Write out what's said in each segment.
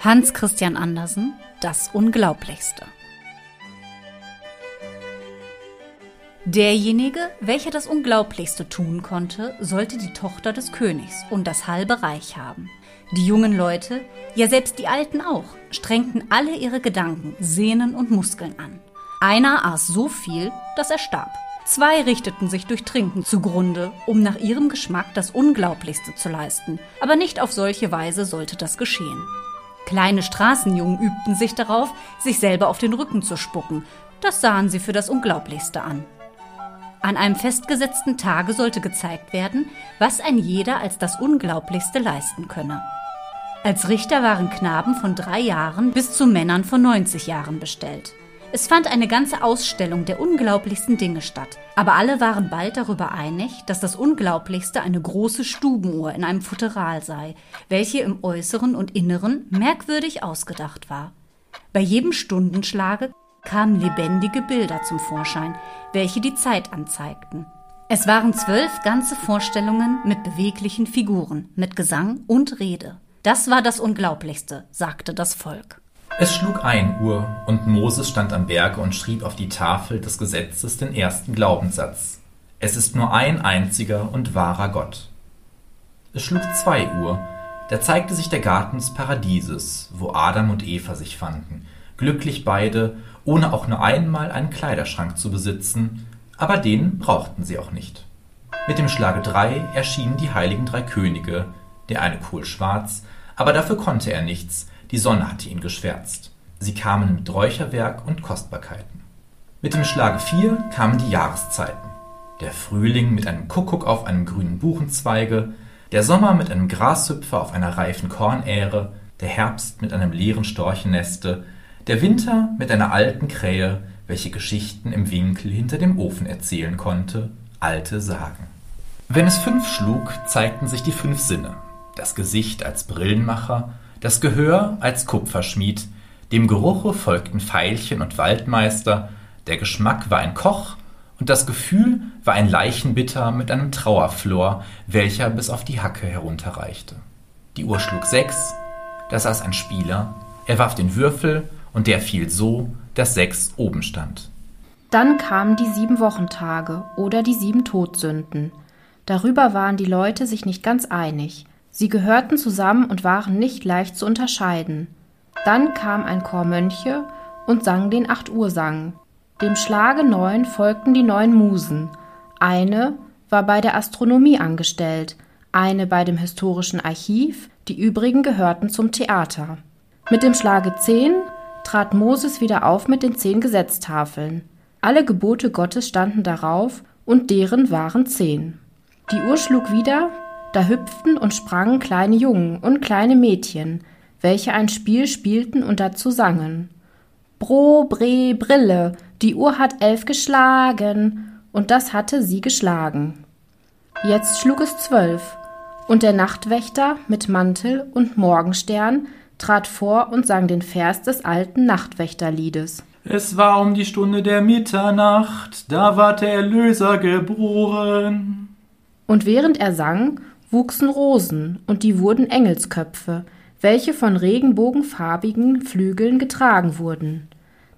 Hans Christian Andersen Das Unglaublichste. Derjenige, welcher das Unglaublichste tun konnte, sollte die Tochter des Königs und das halbe Reich haben. Die jungen Leute, ja selbst die Alten auch, strengten alle ihre Gedanken, Sehnen und Muskeln an. Einer aß so viel, dass er starb. Zwei richteten sich durch Trinken zugrunde, um nach ihrem Geschmack das Unglaublichste zu leisten, aber nicht auf solche Weise sollte das geschehen. Kleine Straßenjungen übten sich darauf, sich selber auf den Rücken zu spucken. Das sahen sie für das Unglaublichste an. An einem festgesetzten Tage sollte gezeigt werden, was ein jeder als das Unglaublichste leisten könne. Als Richter waren Knaben von drei Jahren bis zu Männern von 90 Jahren bestellt. Es fand eine ganze Ausstellung der unglaublichsten Dinge statt, aber alle waren bald darüber einig, dass das Unglaublichste eine große Stubenuhr in einem Futteral sei, welche im Äußeren und Inneren merkwürdig ausgedacht war. Bei jedem Stundenschlage kamen lebendige Bilder zum Vorschein, welche die Zeit anzeigten. Es waren zwölf ganze Vorstellungen mit beweglichen Figuren, mit Gesang und Rede. Das war das Unglaublichste, sagte das Volk. Es schlug ein Uhr, und Moses stand am Berge und schrieb auf die Tafel des Gesetzes den ersten Glaubenssatz. Es ist nur ein einziger und wahrer Gott. Es schlug zwei Uhr, da zeigte sich der Garten des Paradieses, wo Adam und Eva sich fanden, glücklich beide, ohne auch nur einmal einen Kleiderschrank zu besitzen, aber den brauchten sie auch nicht. Mit dem Schlage drei erschienen die heiligen drei Könige, der eine kohlschwarz, aber dafür konnte er nichts, die Sonne hatte ihn geschwärzt. Sie kamen mit Räucherwerk und Kostbarkeiten. Mit dem Schlage vier kamen die Jahreszeiten. Der Frühling mit einem Kuckuck auf einem grünen Buchenzweige, der Sommer mit einem Grashüpfer auf einer reifen Kornähre, der Herbst mit einem leeren Storchenneste, der Winter mit einer alten Krähe, welche Geschichten im Winkel hinter dem Ofen erzählen konnte, alte Sagen. Wenn es fünf schlug, zeigten sich die fünf Sinne. Das Gesicht als Brillenmacher, das Gehör als Kupferschmied, dem Geruche folgten Veilchen und Waldmeister, der Geschmack war ein Koch, und das Gefühl war ein Leichenbitter mit einem Trauerflor, welcher bis auf die Hacke herunterreichte. Die Uhr schlug sechs, da saß ein Spieler, er warf den Würfel, und der fiel so, dass sechs oben stand. Dann kamen die sieben Wochentage oder die sieben Todsünden. Darüber waren die Leute sich nicht ganz einig. Sie gehörten zusammen und waren nicht leicht zu unterscheiden. Dann kam ein Chor Mönche und sang den Acht-Uhr-Sang. Dem Schlage neun folgten die neun Musen. Eine war bei der Astronomie angestellt, eine bei dem historischen Archiv, die übrigen gehörten zum Theater. Mit dem Schlage zehn trat Moses wieder auf mit den zehn Gesetztafeln. Alle Gebote Gottes standen darauf, und deren waren zehn. Die Uhr schlug wieder, da hüpften und sprangen kleine Jungen und kleine Mädchen, welche ein Spiel spielten und dazu sangen. Bro, Bre, Brille, die Uhr hat elf geschlagen, und das hatte sie geschlagen. Jetzt schlug es zwölf, und der Nachtwächter mit Mantel und Morgenstern trat vor und sang den Vers des alten Nachtwächterliedes. Es war um die Stunde der Mitternacht, da ward der Erlöser geboren. Und während er sang, wuchsen Rosen, und die wurden Engelsköpfe, welche von regenbogenfarbigen Flügeln getragen wurden.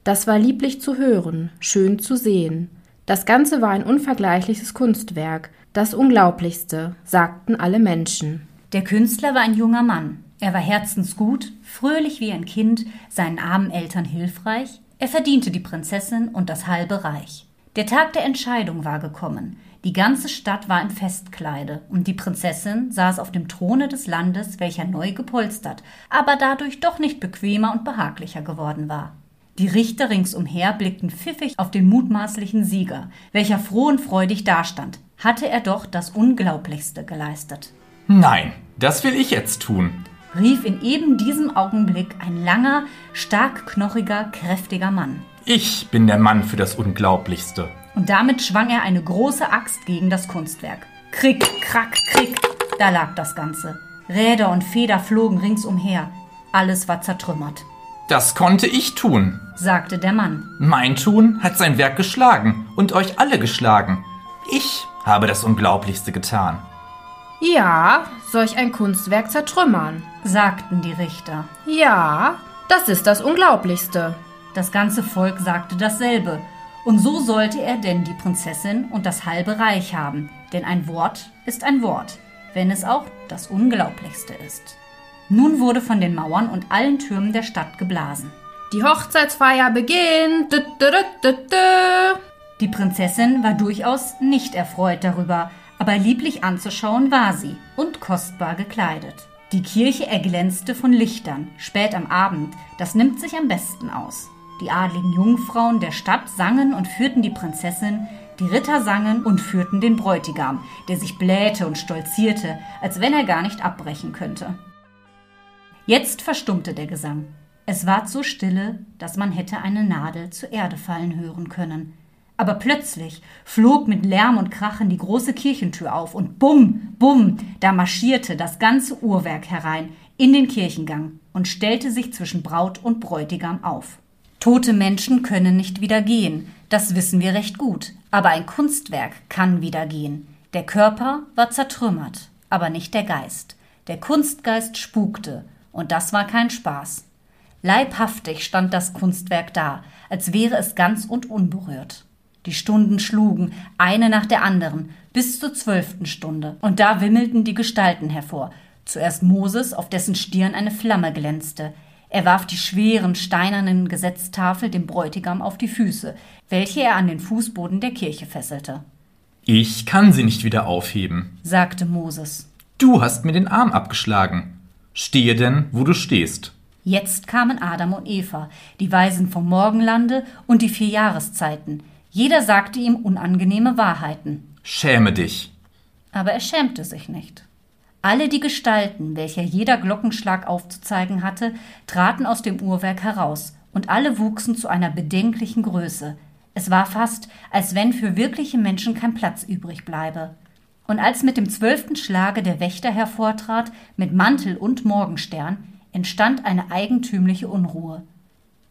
Das war lieblich zu hören, schön zu sehen. Das Ganze war ein unvergleichliches Kunstwerk, das Unglaublichste, sagten alle Menschen. Der Künstler war ein junger Mann. Er war herzensgut, fröhlich wie ein Kind, seinen armen Eltern hilfreich. Er verdiente die Prinzessin und das halbe Reich. Der Tag der Entscheidung war gekommen. Die ganze Stadt war im Festkleide, und die Prinzessin saß auf dem Throne des Landes, welcher neu gepolstert, aber dadurch doch nicht bequemer und behaglicher geworden war. Die Richter ringsumher blickten pfiffig auf den mutmaßlichen Sieger, welcher froh und freudig dastand. Hatte er doch das Unglaublichste geleistet. Nein, das will ich jetzt tun, rief in eben diesem Augenblick ein langer, stark knochiger, kräftiger Mann. Ich bin der Mann für das Unglaublichste und damit schwang er eine große Axt gegen das Kunstwerk. Krick, krack, krick, da lag das Ganze. Räder und Feder flogen ringsumher. Alles war zertrümmert. Das konnte ich tun, sagte der Mann. Mein Tun hat sein Werk geschlagen und euch alle geschlagen. Ich habe das Unglaublichste getan. Ja, solch ein Kunstwerk zertrümmern, sagten die Richter. Ja, das ist das Unglaublichste. Das ganze Volk sagte dasselbe, und so sollte er denn die Prinzessin und das halbe Reich haben, denn ein Wort ist ein Wort, wenn es auch das Unglaublichste ist. Nun wurde von den Mauern und allen Türmen der Stadt geblasen. Die Hochzeitsfeier beginnt. Die Prinzessin war durchaus nicht erfreut darüber, aber lieblich anzuschauen war sie und kostbar gekleidet. Die Kirche erglänzte von Lichtern, spät am Abend, das nimmt sich am besten aus. Die adligen Jungfrauen der Stadt sangen und führten die Prinzessin, die Ritter sangen und führten den Bräutigam, der sich blähte und stolzierte, als wenn er gar nicht abbrechen könnte. Jetzt verstummte der Gesang. Es ward so stille, dass man hätte eine Nadel zur Erde fallen hören können. Aber plötzlich flog mit Lärm und Krachen die große Kirchentür auf und bumm, bumm, da marschierte das ganze Uhrwerk herein in den Kirchengang und stellte sich zwischen Braut und Bräutigam auf. Tote Menschen können nicht wieder gehen, das wissen wir recht gut, aber ein Kunstwerk kann wieder gehen. Der Körper war zertrümmert, aber nicht der Geist. Der Kunstgeist spukte, und das war kein Spaß. Leibhaftig stand das Kunstwerk da, als wäre es ganz und unberührt. Die Stunden schlugen, eine nach der anderen, bis zur zwölften Stunde, und da wimmelten die Gestalten hervor. Zuerst Moses, auf dessen Stirn eine Flamme glänzte, er warf die schweren steinernen Gesetztafel dem Bräutigam auf die Füße, welche er an den Fußboden der Kirche fesselte. Ich kann sie nicht wieder aufheben, sagte Moses. Du hast mir den Arm abgeschlagen. Stehe denn, wo du stehst. Jetzt kamen Adam und Eva, die Weisen vom Morgenlande und die vier Jahreszeiten. Jeder sagte ihm unangenehme Wahrheiten. Schäme dich. Aber er schämte sich nicht. Alle die Gestalten, welcher jeder Glockenschlag aufzuzeigen hatte, traten aus dem Uhrwerk heraus, und alle wuchsen zu einer bedenklichen Größe. Es war fast, als wenn für wirkliche Menschen kein Platz übrig bleibe. Und als mit dem zwölften Schlage der Wächter hervortrat, mit Mantel und Morgenstern, entstand eine eigentümliche Unruhe.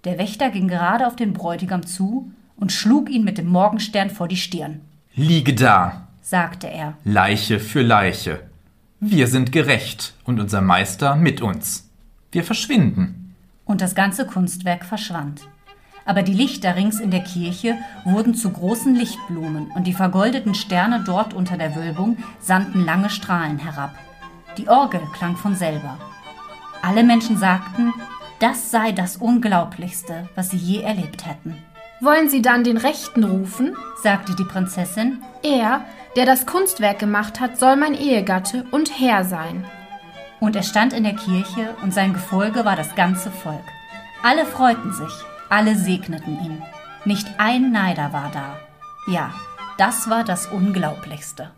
Der Wächter ging gerade auf den Bräutigam zu und schlug ihn mit dem Morgenstern vor die Stirn. Liege da, sagte er. Leiche für Leiche. Wir sind gerecht und unser Meister mit uns. Wir verschwinden. Und das ganze Kunstwerk verschwand. Aber die Lichter rings in der Kirche wurden zu großen Lichtblumen und die vergoldeten Sterne dort unter der Wölbung sandten lange Strahlen herab. Die Orgel klang von selber. Alle Menschen sagten, das sei das Unglaublichste, was sie je erlebt hätten. Wollen Sie dann den Rechten rufen? sagte die Prinzessin. Er, der das Kunstwerk gemacht hat, soll mein Ehegatte und Herr sein. Und er stand in der Kirche, und sein Gefolge war das ganze Volk. Alle freuten sich, alle segneten ihn. Nicht ein Neider war da. Ja, das war das Unglaublichste.